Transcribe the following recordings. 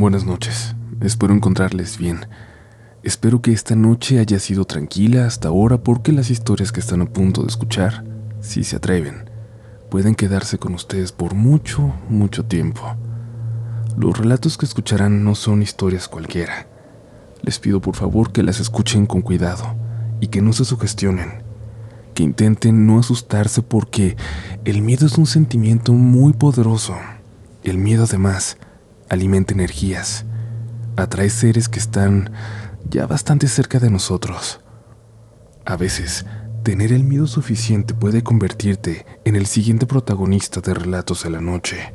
Buenas noches. Espero encontrarles bien. Espero que esta noche haya sido tranquila hasta ahora porque las historias que están a punto de escuchar, si se atreven, pueden quedarse con ustedes por mucho, mucho tiempo. Los relatos que escucharán no son historias cualquiera. Les pido por favor que las escuchen con cuidado y que no se sugestionen, que intenten no asustarse porque el miedo es un sentimiento muy poderoso. El miedo además alimenta energías, atrae seres que están ya bastante cerca de nosotros. A veces, tener el miedo suficiente puede convertirte en el siguiente protagonista de Relatos de la Noche.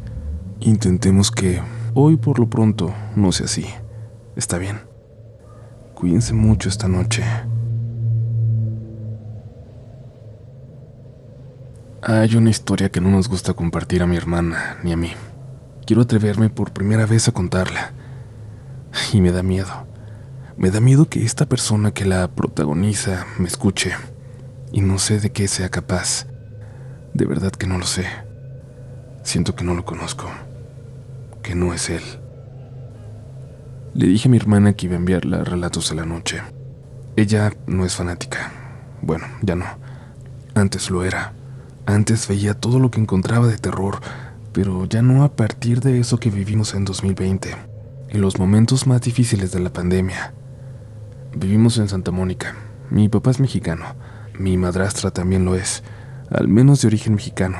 Intentemos que hoy por lo pronto no sea así. ¿Está bien? Cuídense mucho esta noche. Hay una historia que no nos gusta compartir a mi hermana ni a mí. Quiero atreverme por primera vez a contarla. Y me da miedo. Me da miedo que esta persona que la protagoniza me escuche. Y no sé de qué sea capaz. De verdad que no lo sé. Siento que no lo conozco. Que no es él. Le dije a mi hermana que iba a enviarla relatos de la noche. Ella no es fanática. Bueno, ya no. Antes lo era. Antes veía todo lo que encontraba de terror pero ya no a partir de eso que vivimos en 2020, en los momentos más difíciles de la pandemia. Vivimos en Santa Mónica. Mi papá es mexicano, mi madrastra también lo es, al menos de origen mexicano.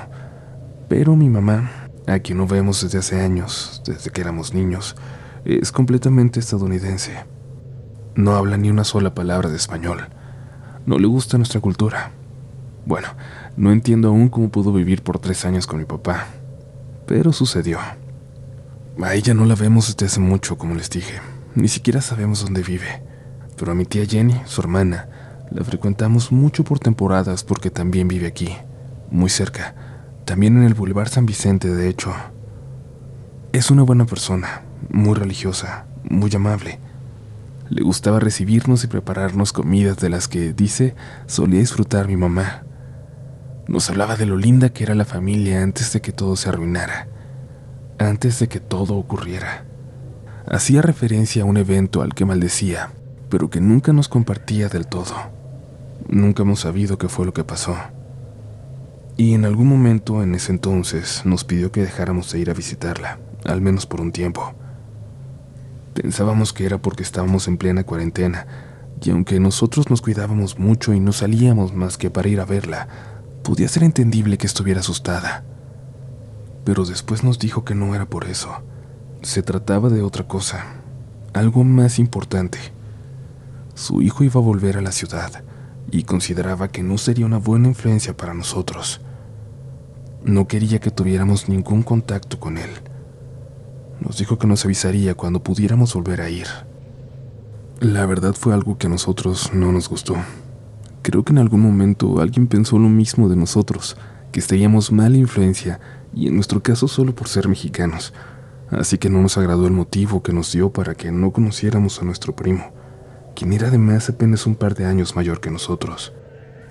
Pero mi mamá, a quien no vemos desde hace años, desde que éramos niños, es completamente estadounidense. No habla ni una sola palabra de español. No le gusta nuestra cultura. Bueno, no entiendo aún cómo pudo vivir por tres años con mi papá, pero sucedió. A ella no la vemos desde hace mucho, como les dije. Ni siquiera sabemos dónde vive. Pero a mi tía Jenny, su hermana, la frecuentamos mucho por temporadas porque también vive aquí, muy cerca. También en el Boulevard San Vicente, de hecho. Es una buena persona, muy religiosa, muy amable. Le gustaba recibirnos y prepararnos comidas de las que, dice, solía disfrutar mi mamá. Nos hablaba de lo linda que era la familia antes de que todo se arruinara, antes de que todo ocurriera. Hacía referencia a un evento al que maldecía, pero que nunca nos compartía del todo. Nunca hemos sabido qué fue lo que pasó. Y en algún momento en ese entonces nos pidió que dejáramos de ir a visitarla, al menos por un tiempo. Pensábamos que era porque estábamos en plena cuarentena, y aunque nosotros nos cuidábamos mucho y no salíamos más que para ir a verla, Podía ser entendible que estuviera asustada, pero después nos dijo que no era por eso. Se trataba de otra cosa, algo más importante. Su hijo iba a volver a la ciudad y consideraba que no sería una buena influencia para nosotros. No quería que tuviéramos ningún contacto con él. Nos dijo que nos avisaría cuando pudiéramos volver a ir. La verdad fue algo que a nosotros no nos gustó. Creo que en algún momento alguien pensó lo mismo de nosotros, que estaríamos mala influencia, y en nuestro caso solo por ser mexicanos. Así que no nos agradó el motivo que nos dio para que no conociéramos a nuestro primo, quien era además apenas un par de años mayor que nosotros.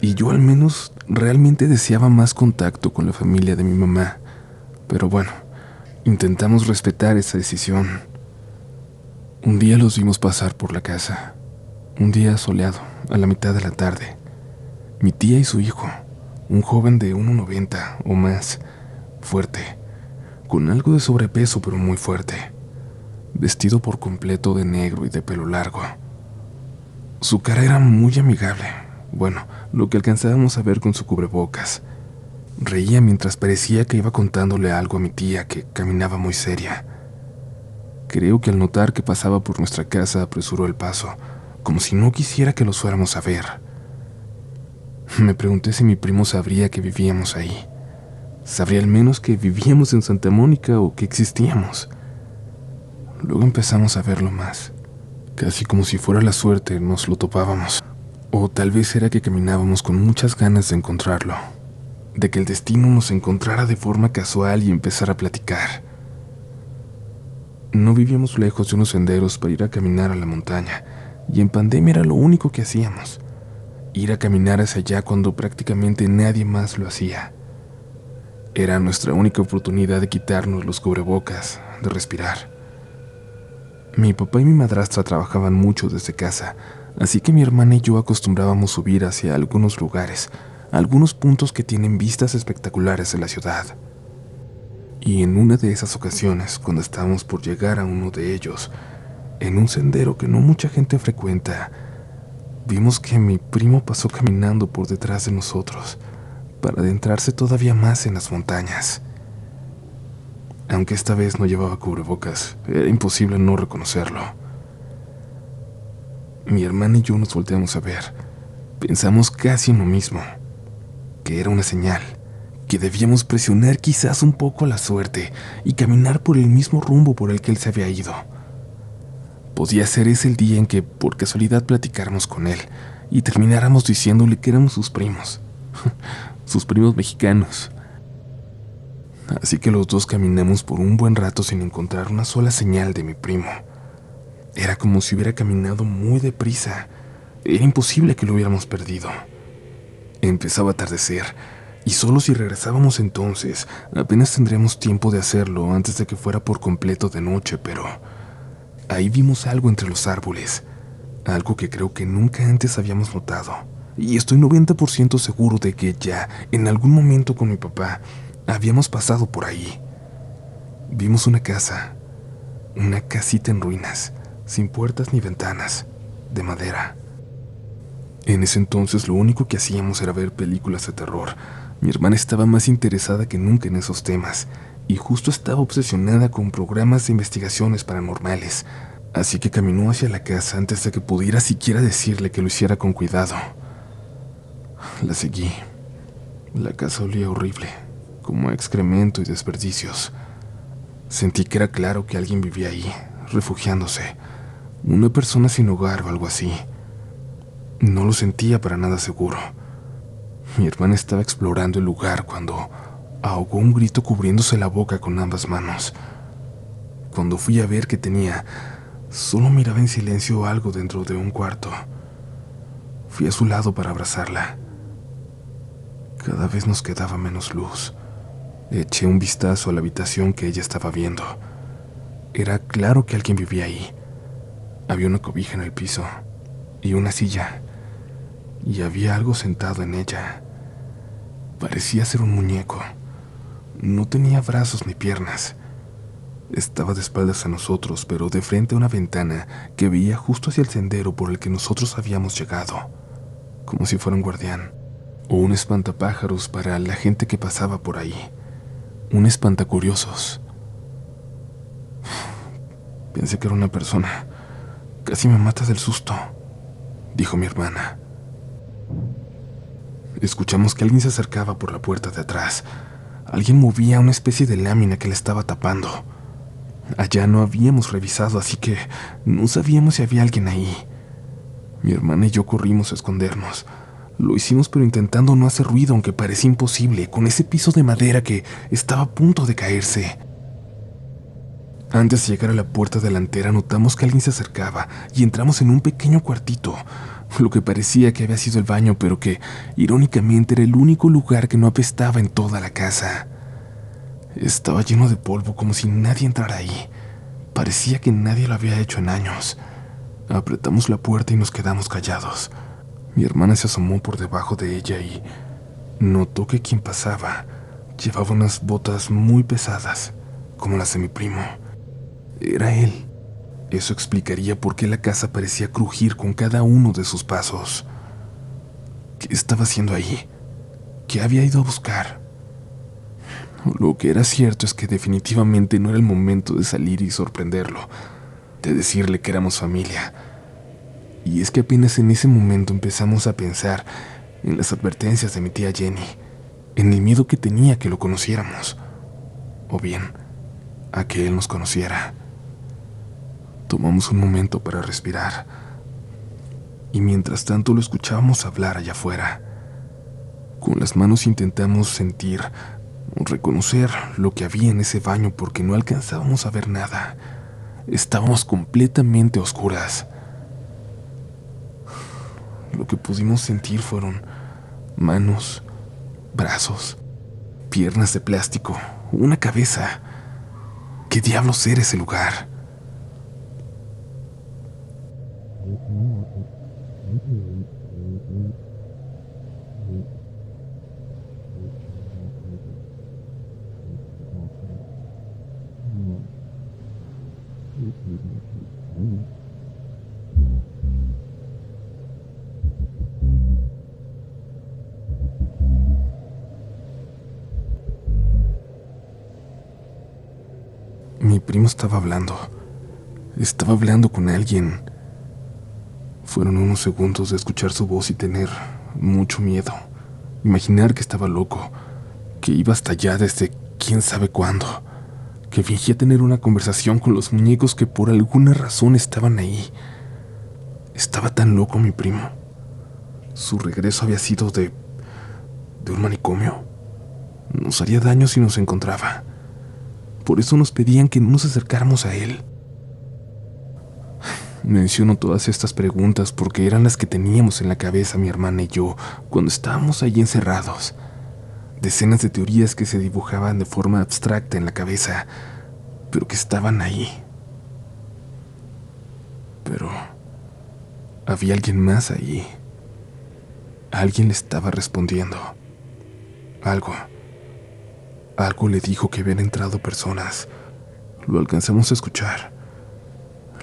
Y yo al menos realmente deseaba más contacto con la familia de mi mamá. Pero bueno, intentamos respetar esa decisión. Un día los vimos pasar por la casa. Un día soleado, a la mitad de la tarde mi tía y su hijo, un joven de 1,90 o más, fuerte, con algo de sobrepeso pero muy fuerte, vestido por completo de negro y de pelo largo. Su cara era muy amigable, bueno, lo que alcanzábamos a ver con su cubrebocas. Reía mientras parecía que iba contándole algo a mi tía que caminaba muy seria. Creo que al notar que pasaba por nuestra casa apresuró el paso, como si no quisiera que los fuéramos a ver. Me pregunté si mi primo sabría que vivíamos ahí. Sabría al menos que vivíamos en Santa Mónica o que existíamos. Luego empezamos a verlo más. Casi como si fuera la suerte nos lo topábamos. O tal vez era que caminábamos con muchas ganas de encontrarlo. De que el destino nos encontrara de forma casual y empezara a platicar. No vivíamos lejos de unos senderos para ir a caminar a la montaña, y en pandemia era lo único que hacíamos ir a caminar hacia allá cuando prácticamente nadie más lo hacía. Era nuestra única oportunidad de quitarnos los cubrebocas, de respirar. Mi papá y mi madrastra trabajaban mucho desde casa, así que mi hermana y yo acostumbrábamos subir hacia algunos lugares, algunos puntos que tienen vistas espectaculares de la ciudad. Y en una de esas ocasiones, cuando estábamos por llegar a uno de ellos, en un sendero que no mucha gente frecuenta, vimos que mi primo pasó caminando por detrás de nosotros para adentrarse todavía más en las montañas. Aunque esta vez no llevaba cubrebocas, era imposible no reconocerlo. Mi hermana y yo nos volteamos a ver. Pensamos casi en lo mismo, que era una señal, que debíamos presionar quizás un poco la suerte y caminar por el mismo rumbo por el que él se había ido. Podía ser ese el día en que por casualidad platicáramos con él y termináramos diciéndole que éramos sus primos, sus primos mexicanos. Así que los dos caminamos por un buen rato sin encontrar una sola señal de mi primo. Era como si hubiera caminado muy deprisa. Era imposible que lo hubiéramos perdido. Empezaba a atardecer, y solo si regresábamos entonces, apenas tendríamos tiempo de hacerlo antes de que fuera por completo de noche, pero ahí vimos algo entre los árboles, algo que creo que nunca antes habíamos notado. Y estoy 90% seguro de que ya, en algún momento con mi papá, Habíamos pasado por ahí. Vimos una casa, una casita en ruinas, sin puertas ni ventanas, de madera. En ese entonces lo único que hacíamos era ver películas de terror. Mi hermana estaba más interesada que nunca en esos temas y justo estaba obsesionada con programas de investigaciones paranormales, así que caminó hacia la casa antes de que pudiera siquiera decirle que lo hiciera con cuidado. La seguí. La casa olía horrible como excremento y desperdicios. Sentí que era claro que alguien vivía ahí, refugiándose, una persona sin hogar o algo así. No lo sentía para nada seguro. Mi hermana estaba explorando el lugar cuando ahogó un grito cubriéndose la boca con ambas manos. Cuando fui a ver qué tenía, solo miraba en silencio algo dentro de un cuarto. Fui a su lado para abrazarla. Cada vez nos quedaba menos luz. Eché un vistazo a la habitación que ella estaba viendo. Era claro que alguien vivía ahí. Había una cobija en el piso y una silla, y había algo sentado en ella. Parecía ser un muñeco. No tenía brazos ni piernas. Estaba de espaldas a nosotros, pero de frente a una ventana que veía justo hacia el sendero por el que nosotros habíamos llegado, como si fuera un guardián o un espantapájaros para la gente que pasaba por ahí un espantacuriosos. Pensé que era una persona. Casi me mata del susto, dijo mi hermana. Escuchamos que alguien se acercaba por la puerta de atrás. Alguien movía una especie de lámina que le estaba tapando. Allá no habíamos revisado, así que no sabíamos si había alguien ahí. Mi hermana y yo corrimos a escondernos. Lo hicimos pero intentando no hacer ruido, aunque parecía imposible, con ese piso de madera que estaba a punto de caerse. Antes de llegar a la puerta delantera notamos que alguien se acercaba y entramos en un pequeño cuartito, lo que parecía que había sido el baño, pero que irónicamente era el único lugar que no apestaba en toda la casa. Estaba lleno de polvo como si nadie entrara ahí. Parecía que nadie lo había hecho en años. Apretamos la puerta y nos quedamos callados. Mi hermana se asomó por debajo de ella y notó que quien pasaba llevaba unas botas muy pesadas, como las de mi primo. Era él. Eso explicaría por qué la casa parecía crujir con cada uno de sus pasos. ¿Qué estaba haciendo ahí? ¿Qué había ido a buscar? Lo que era cierto es que definitivamente no era el momento de salir y sorprenderlo, de decirle que éramos familia y es que apenas en ese momento empezamos a pensar en las advertencias de mi tía Jenny, en el miedo que tenía que lo conociéramos, o bien a que él nos conociera. Tomamos un momento para respirar, y mientras tanto lo escuchábamos hablar allá afuera. Con las manos intentamos sentir, reconocer lo que había en ese baño porque no alcanzábamos a ver nada. Estábamos completamente oscuras. Lo que pudimos sentir fueron manos, brazos, piernas de plástico, una cabeza. ¿Qué diablos era ese lugar? Primo estaba hablando. Estaba hablando con alguien. Fueron unos segundos de escuchar su voz y tener mucho miedo. Imaginar que estaba loco, que iba hasta allá desde quién sabe cuándo, que fingía tener una conversación con los muñecos que por alguna razón estaban ahí. Estaba tan loco mi primo. Su regreso había sido de... de un manicomio. Nos haría daño si nos encontraba. Por eso nos pedían que no nos acercáramos a él. Menciono todas estas preguntas porque eran las que teníamos en la cabeza mi hermana y yo cuando estábamos allí encerrados. Decenas de teorías que se dibujaban de forma abstracta en la cabeza, pero que estaban ahí. Pero había alguien más ahí. Alguien le estaba respondiendo. Algo. Algo le dijo que habían entrado personas. Lo alcanzamos a escuchar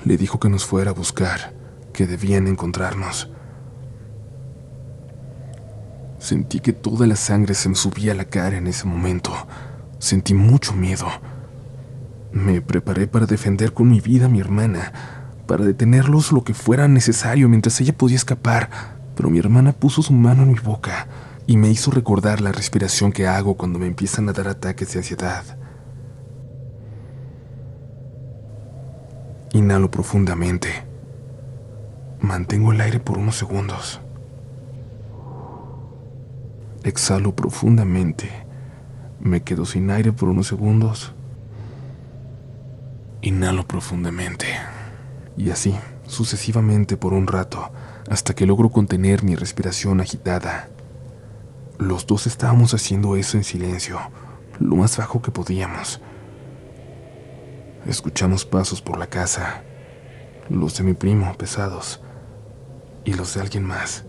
le dijo que nos fuera a buscar, que debían encontrarnos. Sentí que toda la sangre se me subía a la cara en ese momento. Sentí mucho miedo. Me preparé para defender con mi vida a mi hermana, para detenerlos lo que fuera necesario mientras ella podía escapar, pero mi hermana puso su mano en mi boca y me hizo recordar la respiración que hago cuando me empiezan a dar ataques de ansiedad. Inhalo profundamente. Mantengo el aire por unos segundos. Exhalo profundamente. Me quedo sin aire por unos segundos. Inhalo profundamente. Y así, sucesivamente por un rato, hasta que logro contener mi respiración agitada. Los dos estábamos haciendo eso en silencio, lo más bajo que podíamos Escuchamos pasos por la casa, los de mi primo pesados y los de alguien más.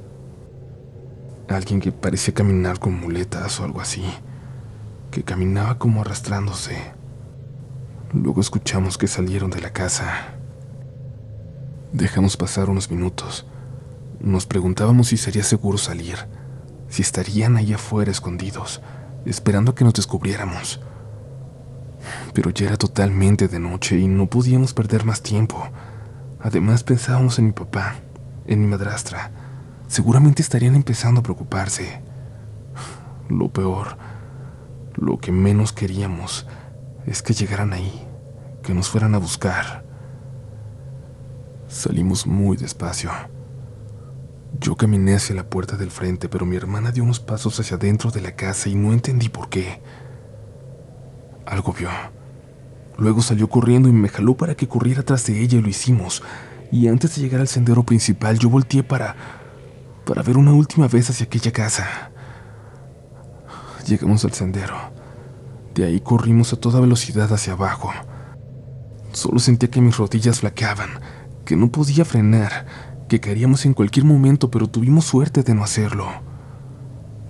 Alguien que parecía caminar con muletas o algo así, que caminaba como arrastrándose. Luego escuchamos que salieron de la casa. Dejamos pasar unos minutos. Nos preguntábamos si sería seguro salir, si estarían ahí afuera escondidos, esperando que nos descubriéramos pero ya era totalmente de noche y no podíamos perder más tiempo. Además pensábamos en mi papá, en mi madrastra. Seguramente estarían empezando a preocuparse. Lo peor, lo que menos queríamos, es que llegaran ahí, que nos fueran a buscar. Salimos muy despacio. Yo caminé hacia la puerta del frente, pero mi hermana dio unos pasos hacia adentro de la casa y no entendí por qué. Algo vio. Luego salió corriendo y me jaló para que corriera tras de ella y lo hicimos. Y antes de llegar al sendero principal, yo volteé para. para ver una última vez hacia aquella casa. Llegamos al sendero. De ahí corrimos a toda velocidad hacia abajo. Solo sentía que mis rodillas flaqueaban, que no podía frenar, que caeríamos en cualquier momento, pero tuvimos suerte de no hacerlo.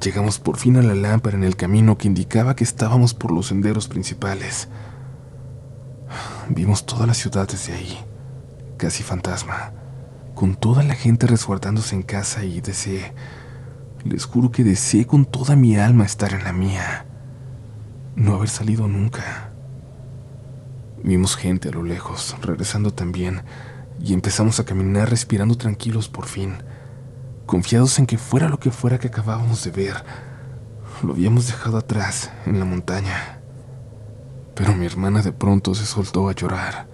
Llegamos por fin a la lámpara en el camino que indicaba que estábamos por los senderos principales. Vimos toda la ciudad desde ahí, casi fantasma, con toda la gente resguardándose en casa y deseé, les juro que deseé con toda mi alma estar en la mía, no haber salido nunca. Vimos gente a lo lejos, regresando también, y empezamos a caminar respirando tranquilos por fin, confiados en que fuera lo que fuera que acabábamos de ver, lo habíamos dejado atrás, en la montaña. Pero mi hermana de pronto se soltó a llorar,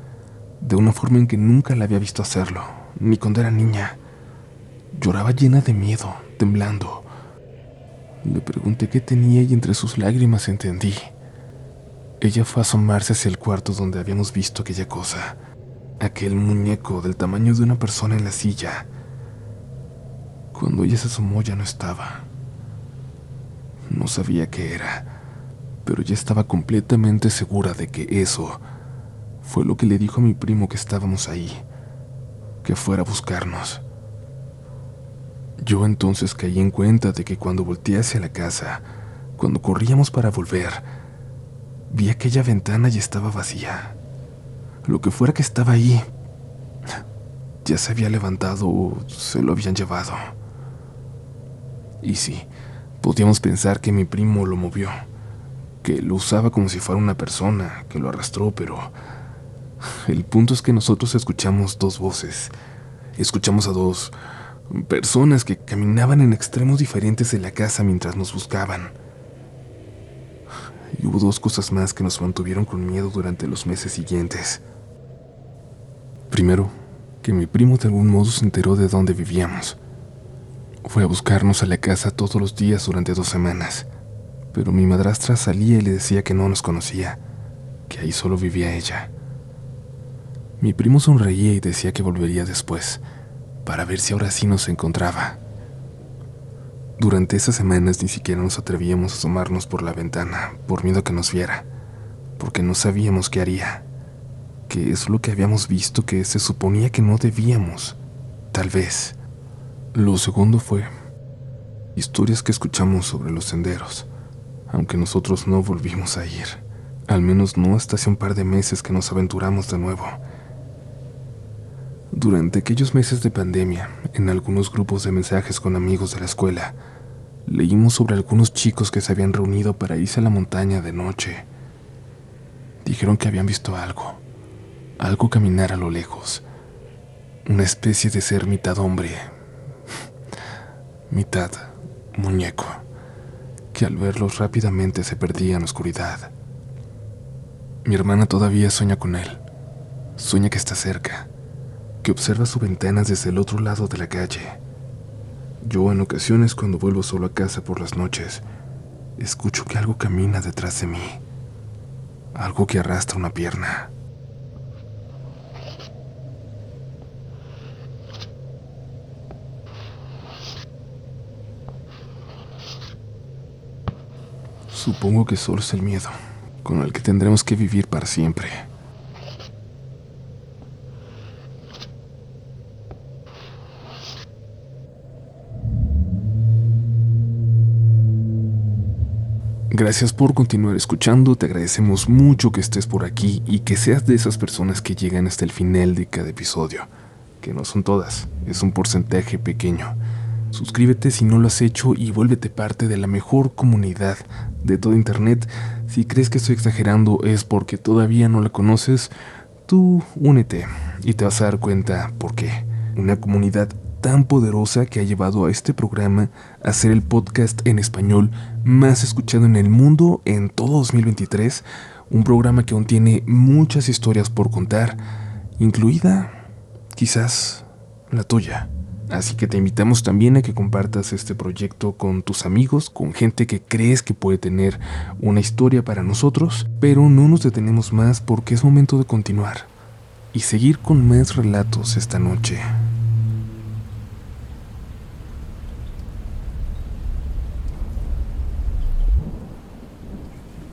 de una forma en que nunca la había visto hacerlo, ni cuando era niña. Lloraba llena de miedo, temblando. Le pregunté qué tenía y entre sus lágrimas entendí. Ella fue a asomarse hacia el cuarto donde habíamos visto aquella cosa, aquel muñeco del tamaño de una persona en la silla. Cuando ella se asomó ya no estaba. No sabía qué era pero ya estaba completamente segura de que eso fue lo que le dijo a mi primo que estábamos ahí, que fuera a buscarnos. Yo entonces caí en cuenta de que cuando volteé hacia la casa, cuando corríamos para volver, vi aquella ventana y estaba vacía. Lo que fuera que estaba ahí, ya se había levantado o se lo habían llevado. Y sí, podíamos pensar que mi primo lo movió que lo usaba como si fuera una persona, que lo arrastró, pero El punto es que nosotros escuchamos dos voces. Escuchamos a dos personas que caminaban en extremos diferentes de la casa mientras nos buscaban. Y hubo dos cosas más que nos mantuvieron con miedo durante los meses siguientes. Primero, que mi primo de algún modo se enteró de dónde vivíamos. Fue a buscarnos a la casa todos los días durante dos semanas, pero mi madrastra salía y le decía que no nos conocía, que ahí solo vivía ella. Mi primo sonreía y decía que volvería después, para ver si ahora sí nos encontraba. Durante esas semanas ni siquiera nos atrevíamos a asomarnos por la ventana, por miedo que nos viera, porque no sabíamos qué haría que es lo que habíamos visto que se suponía que no debíamos. Tal vez. Lo segundo fue historias que escuchamos sobre los senderos, aunque nosotros no volvimos a ir, al menos no hasta hace un par de meses que nos aventuramos de nuevo. Durante aquellos meses de pandemia, en algunos grupos de mensajes con amigos de la escuela, leímos sobre algunos chicos que se habían reunido para irse a la montaña de noche. Dijeron que habían visto algo, algo caminar a lo lejos, una especie de ser mitad hombre, mitad muñeco, que al verlos rápidamente se perdía en oscuridad. Mi hermana todavía sueña con él, sueña que está cerca, que observa sus ventanas desde el otro lado de la calle. Yo en ocasiones cuando vuelvo solo a casa por las noches, escucho que algo camina detrás de mí, algo que arrastra una pierna. Supongo que solo es el miedo, con el que tendremos que vivir para siempre. Gracias por continuar escuchando, te agradecemos mucho que estés por aquí y que seas de esas personas que llegan hasta el final de cada episodio, que no son todas, es un porcentaje pequeño. Suscríbete si no lo has hecho y vuélvete parte de la mejor comunidad de todo Internet. Si crees que estoy exagerando es porque todavía no la conoces, tú únete y te vas a dar cuenta por qué. Una comunidad tan poderosa que ha llevado a este programa a ser el podcast en español más escuchado en el mundo en todo 2023. Un programa que aún tiene muchas historias por contar, incluida quizás la tuya. Así que te invitamos también a que compartas este proyecto con tus amigos, con gente que crees que puede tener una historia para nosotros, pero no nos detenemos más porque es momento de continuar y seguir con más relatos esta noche.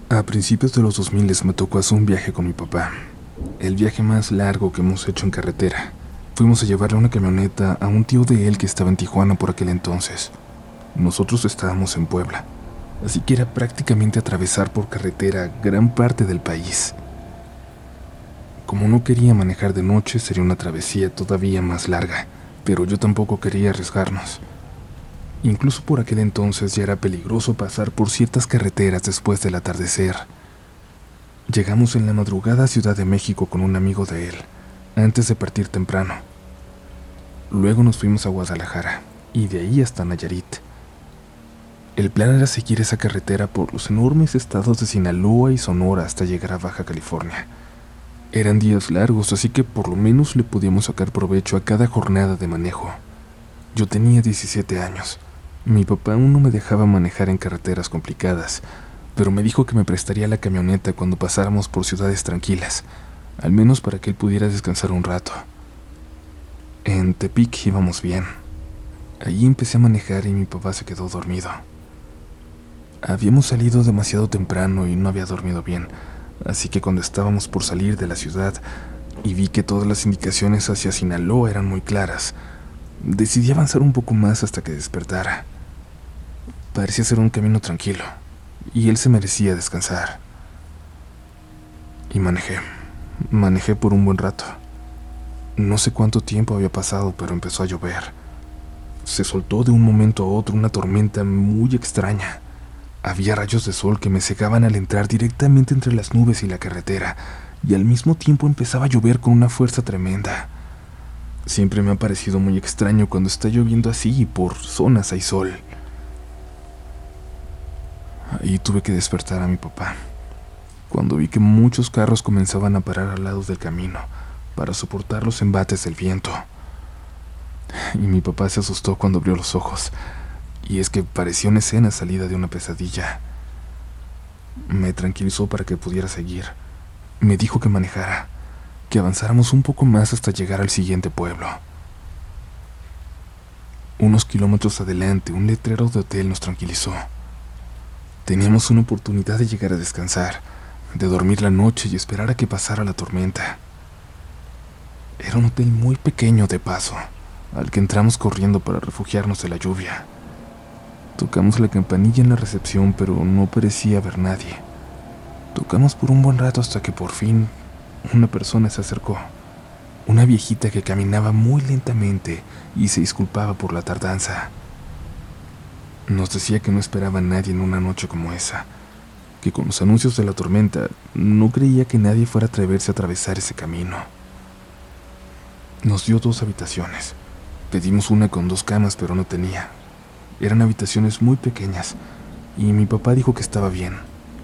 A principios de los 2000 me tocó hacer un viaje con mi papá, el viaje más largo que hemos hecho en carretera. Fuimos a llevarle una camioneta a un tío de él que estaba en Tijuana por aquel entonces. Nosotros estábamos en Puebla, así que era prácticamente atravesar por carretera gran parte del país. Como no quería manejar de noche, sería una travesía todavía más larga, pero yo tampoco quería arriesgarnos. Incluso por aquel entonces ya era peligroso pasar por ciertas carreteras después del atardecer. Llegamos en la madrugada a Ciudad de México con un amigo de él antes de partir temprano. Luego nos fuimos a Guadalajara y de ahí hasta Nayarit. El plan era seguir esa carretera por los enormes estados de Sinaloa y Sonora hasta llegar a Baja California. Eran días largos, así que por lo menos le podíamos sacar provecho a cada jornada de manejo. Yo tenía 17 años. Mi papá aún no me dejaba manejar en carreteras complicadas, pero me dijo que me prestaría la camioneta cuando pasáramos por ciudades tranquilas al menos para que él pudiera descansar un rato. En Tepic íbamos bien. Allí empecé a manejar y mi papá se quedó dormido. Habíamos salido demasiado temprano y no había dormido bien, así que cuando estábamos por salir de la ciudad y vi que todas las indicaciones hacia Sinaloa eran muy claras, decidí avanzar un poco más hasta que despertara. Parecía ser un camino tranquilo, y él se merecía descansar. Y manejé. Manejé por un buen rato. No sé cuánto tiempo había pasado, pero empezó a llover. Se soltó de un momento a otro una tormenta muy extraña. Había rayos de sol que me cegaban al entrar directamente entre las nubes y la carretera, y al mismo tiempo empezaba a llover con una fuerza tremenda. Siempre me ha parecido muy extraño cuando está lloviendo así y por zonas hay sol. Ahí tuve que despertar a mi papá, cuando vi que muchos carros comenzaban a parar al lado del camino para soportar los embates del viento. Y mi papá se asustó cuando abrió los ojos, y es que parecía una escena salida de una pesadilla. Me tranquilizó para que pudiera seguir. Me dijo que manejara, que avanzáramos un poco más hasta llegar al siguiente pueblo. Unos kilómetros adelante, un letrero de hotel nos tranquilizó. Teníamos una oportunidad de llegar a descansar, de dormir la noche y esperar a que pasara la tormenta. Era un hotel muy pequeño de paso, al que entramos corriendo para refugiarnos de la lluvia. Tocamos la campanilla en la recepción, pero no parecía haber nadie. Tocamos por un buen rato hasta que por fin una persona se acercó. Una viejita que caminaba muy lentamente y se disculpaba por la tardanza. Nos decía que no esperaba a nadie en una noche como esa, que con los anuncios de la tormenta no creía que nadie fuera a atreverse a atravesar ese camino. Nos dio dos habitaciones. Pedimos una con dos camas, pero no tenía. Eran habitaciones muy pequeñas, y mi papá dijo que estaba bien,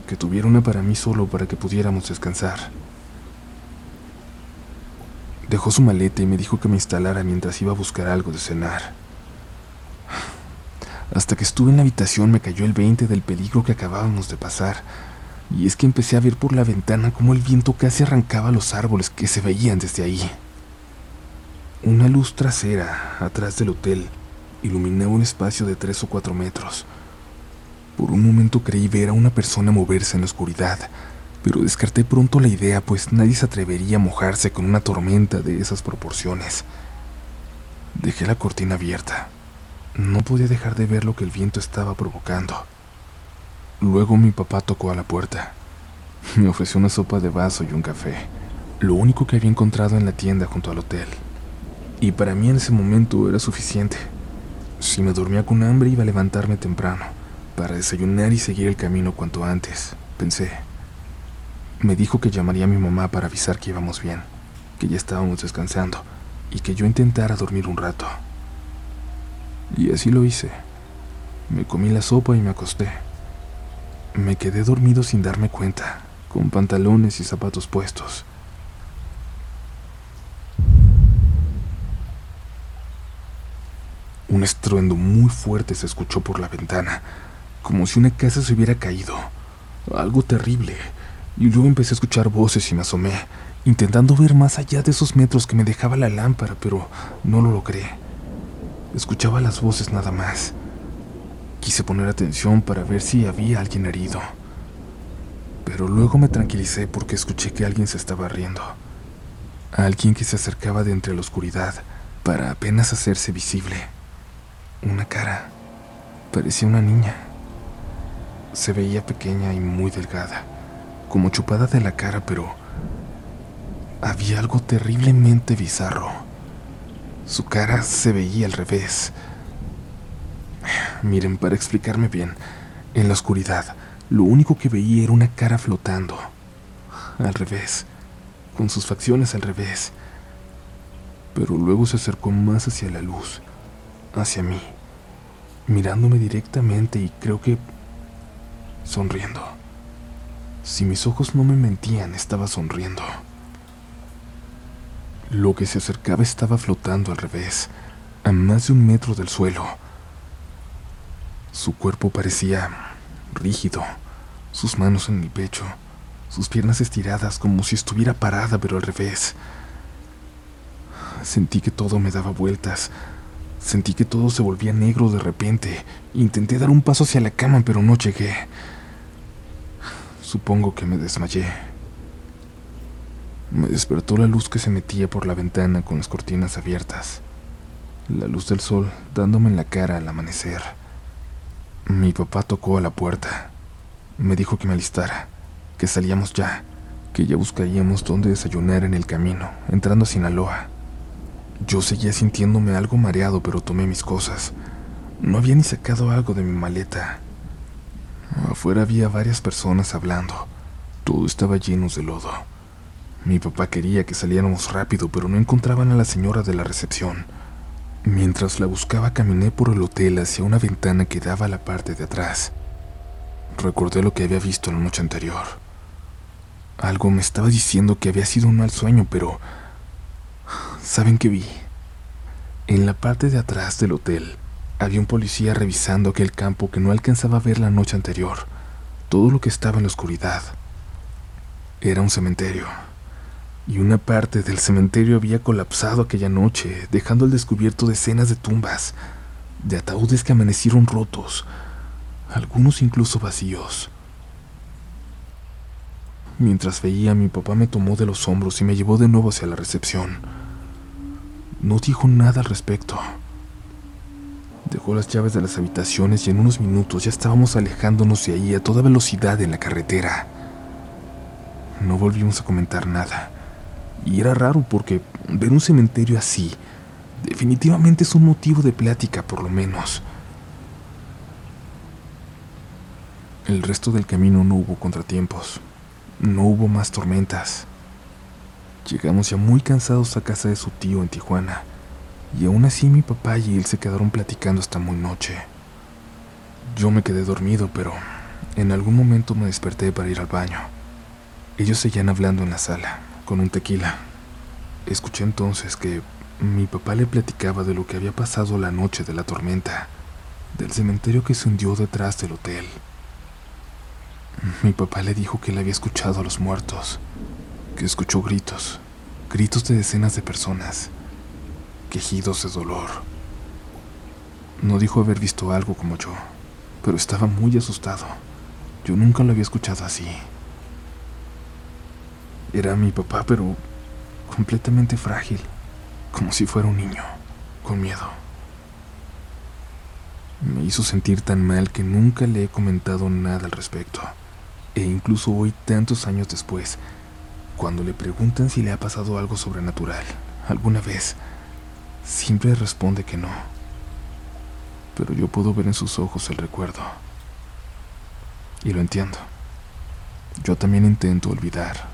que tuviera una para mí solo para que pudiéramos descansar. Dejó su maleta y me dijo que me instalara mientras iba a buscar algo de cenar. Hasta que estuve en la habitación me cayó el 20 del peligro que acabábamos de pasar. Y es que empecé a ver por la ventana cómo el viento casi arrancaba los árboles que se veían desde ahí. Una luz trasera, atrás del hotel, iluminaba un espacio de tres o cuatro metros. Por un momento creí ver a una persona moverse en la oscuridad, pero descarté pronto la idea, pues nadie se atrevería a mojarse con una tormenta de esas proporciones. Dejé la cortina abierta no podía dejar de ver lo que el viento estaba provocando. Luego mi papá tocó a la puerta. Me ofreció una sopa de vaso y un café, lo único que había encontrado en la tienda junto al hotel. Y para mí en ese momento era suficiente. Si me dormía con hambre iba a levantarme temprano, para desayunar y seguir el camino cuanto antes, pensé. Me dijo que llamaría a mi mamá para avisar que íbamos bien, que ya estábamos descansando y que yo intentara dormir un rato. Y así lo hice. Me comí la sopa y me acosté. Me quedé dormido sin darme cuenta, con pantalones y zapatos puestos. Un estruendo muy fuerte se escuchó por la ventana, como si una casa se hubiera caído. Algo terrible. Y luego empecé a escuchar voces y me asomé, intentando ver más allá de esos metros que me dejaba la lámpara, pero no lo logré. Escuchaba las voces nada más. Quise poner atención para ver si había alguien herido. Pero luego me tranquilicé porque escuché que alguien se estaba riendo. Alguien que se acercaba de entre la oscuridad para apenas hacerse visible. Una cara. Parecía una niña. Se veía pequeña y muy delgada, como chupada de la cara, pero había algo terriblemente bizarro. Su cara se veía al revés. Miren, para explicarme bien, en la oscuridad, lo único que veía era una cara flotando. Al revés, con sus facciones al revés. Pero luego se acercó más hacia la luz, hacia mí, mirándome directamente y creo que sonriendo. Si mis ojos no me mentían, estaba sonriendo. Lo que se acercaba estaba flotando al revés, a más de un metro del suelo. Su cuerpo parecía rígido, sus manos en mi pecho, sus piernas estiradas como si estuviera parada pero al revés. Sentí que todo me daba vueltas, sentí que todo se volvía negro de repente. Intenté dar un paso hacia la cama pero no llegué. Supongo que me desmayé. Me despertó la luz que se metía por la ventana con las cortinas abiertas, la luz del sol dándome en la cara al amanecer. Mi papá tocó a la puerta. Me dijo que me alistara, que salíamos ya, que ya buscaríamos dónde desayunar en el camino, entrando a Sinaloa. Yo seguía sintiéndome algo mareado, pero tomé mis cosas. No había ni sacado algo de mi maleta. Afuera había varias personas hablando. Todo estaba lleno de lodo. Mi papá quería que saliéramos rápido, pero no encontraban a la señora de la recepción. Mientras la buscaba, caminé por el hotel hacia una ventana que daba a la parte de atrás. Recordé lo que había visto la noche anterior. Algo me estaba diciendo que había sido un mal sueño, pero... ¿Saben qué vi? En la parte de atrás del hotel había un policía revisando aquel campo que no alcanzaba a ver la noche anterior. Todo lo que estaba en la oscuridad. Era un cementerio y una parte del cementerio había colapsado aquella noche, dejando al descubierto decenas de tumbas, de ataúdes que amanecieron rotos, algunos incluso vacíos. Mientras veía, mi papá me tomó de los hombros y me llevó de nuevo hacia la recepción. No dijo nada al respecto. Dejó las llaves de las habitaciones y en unos minutos ya estábamos alejándonos de ahí a toda velocidad en la carretera. No volvimos a comentar nada. Y era raro porque ver un cementerio así definitivamente es un motivo de plática por lo menos. El resto del camino no hubo contratiempos, no hubo más tormentas. Llegamos ya muy cansados a casa de su tío en Tijuana, y aún así mi papá y él se quedaron platicando hasta muy noche. Yo me quedé dormido, pero en algún momento me desperté para ir al baño. Ellos seguían hablando en la sala, con un tequila. Escuché entonces que mi papá le platicaba de lo que había pasado la noche de la tormenta, del cementerio que se hundió detrás del hotel. Mi papá le dijo que él había escuchado a los muertos, que escuchó gritos, gritos de decenas de personas, quejidos de dolor. No dijo haber visto algo como yo, pero estaba muy asustado. Yo nunca lo había escuchado así. Era mi papá, pero completamente frágil, como si fuera un niño, con miedo. Me hizo sentir tan mal que nunca le he comentado nada al respecto. E incluso hoy, tantos años después, cuando le preguntan si le ha pasado algo sobrenatural alguna vez, siempre responde que no. Pero yo puedo ver en sus ojos el recuerdo. Y lo entiendo. Yo también intento olvidar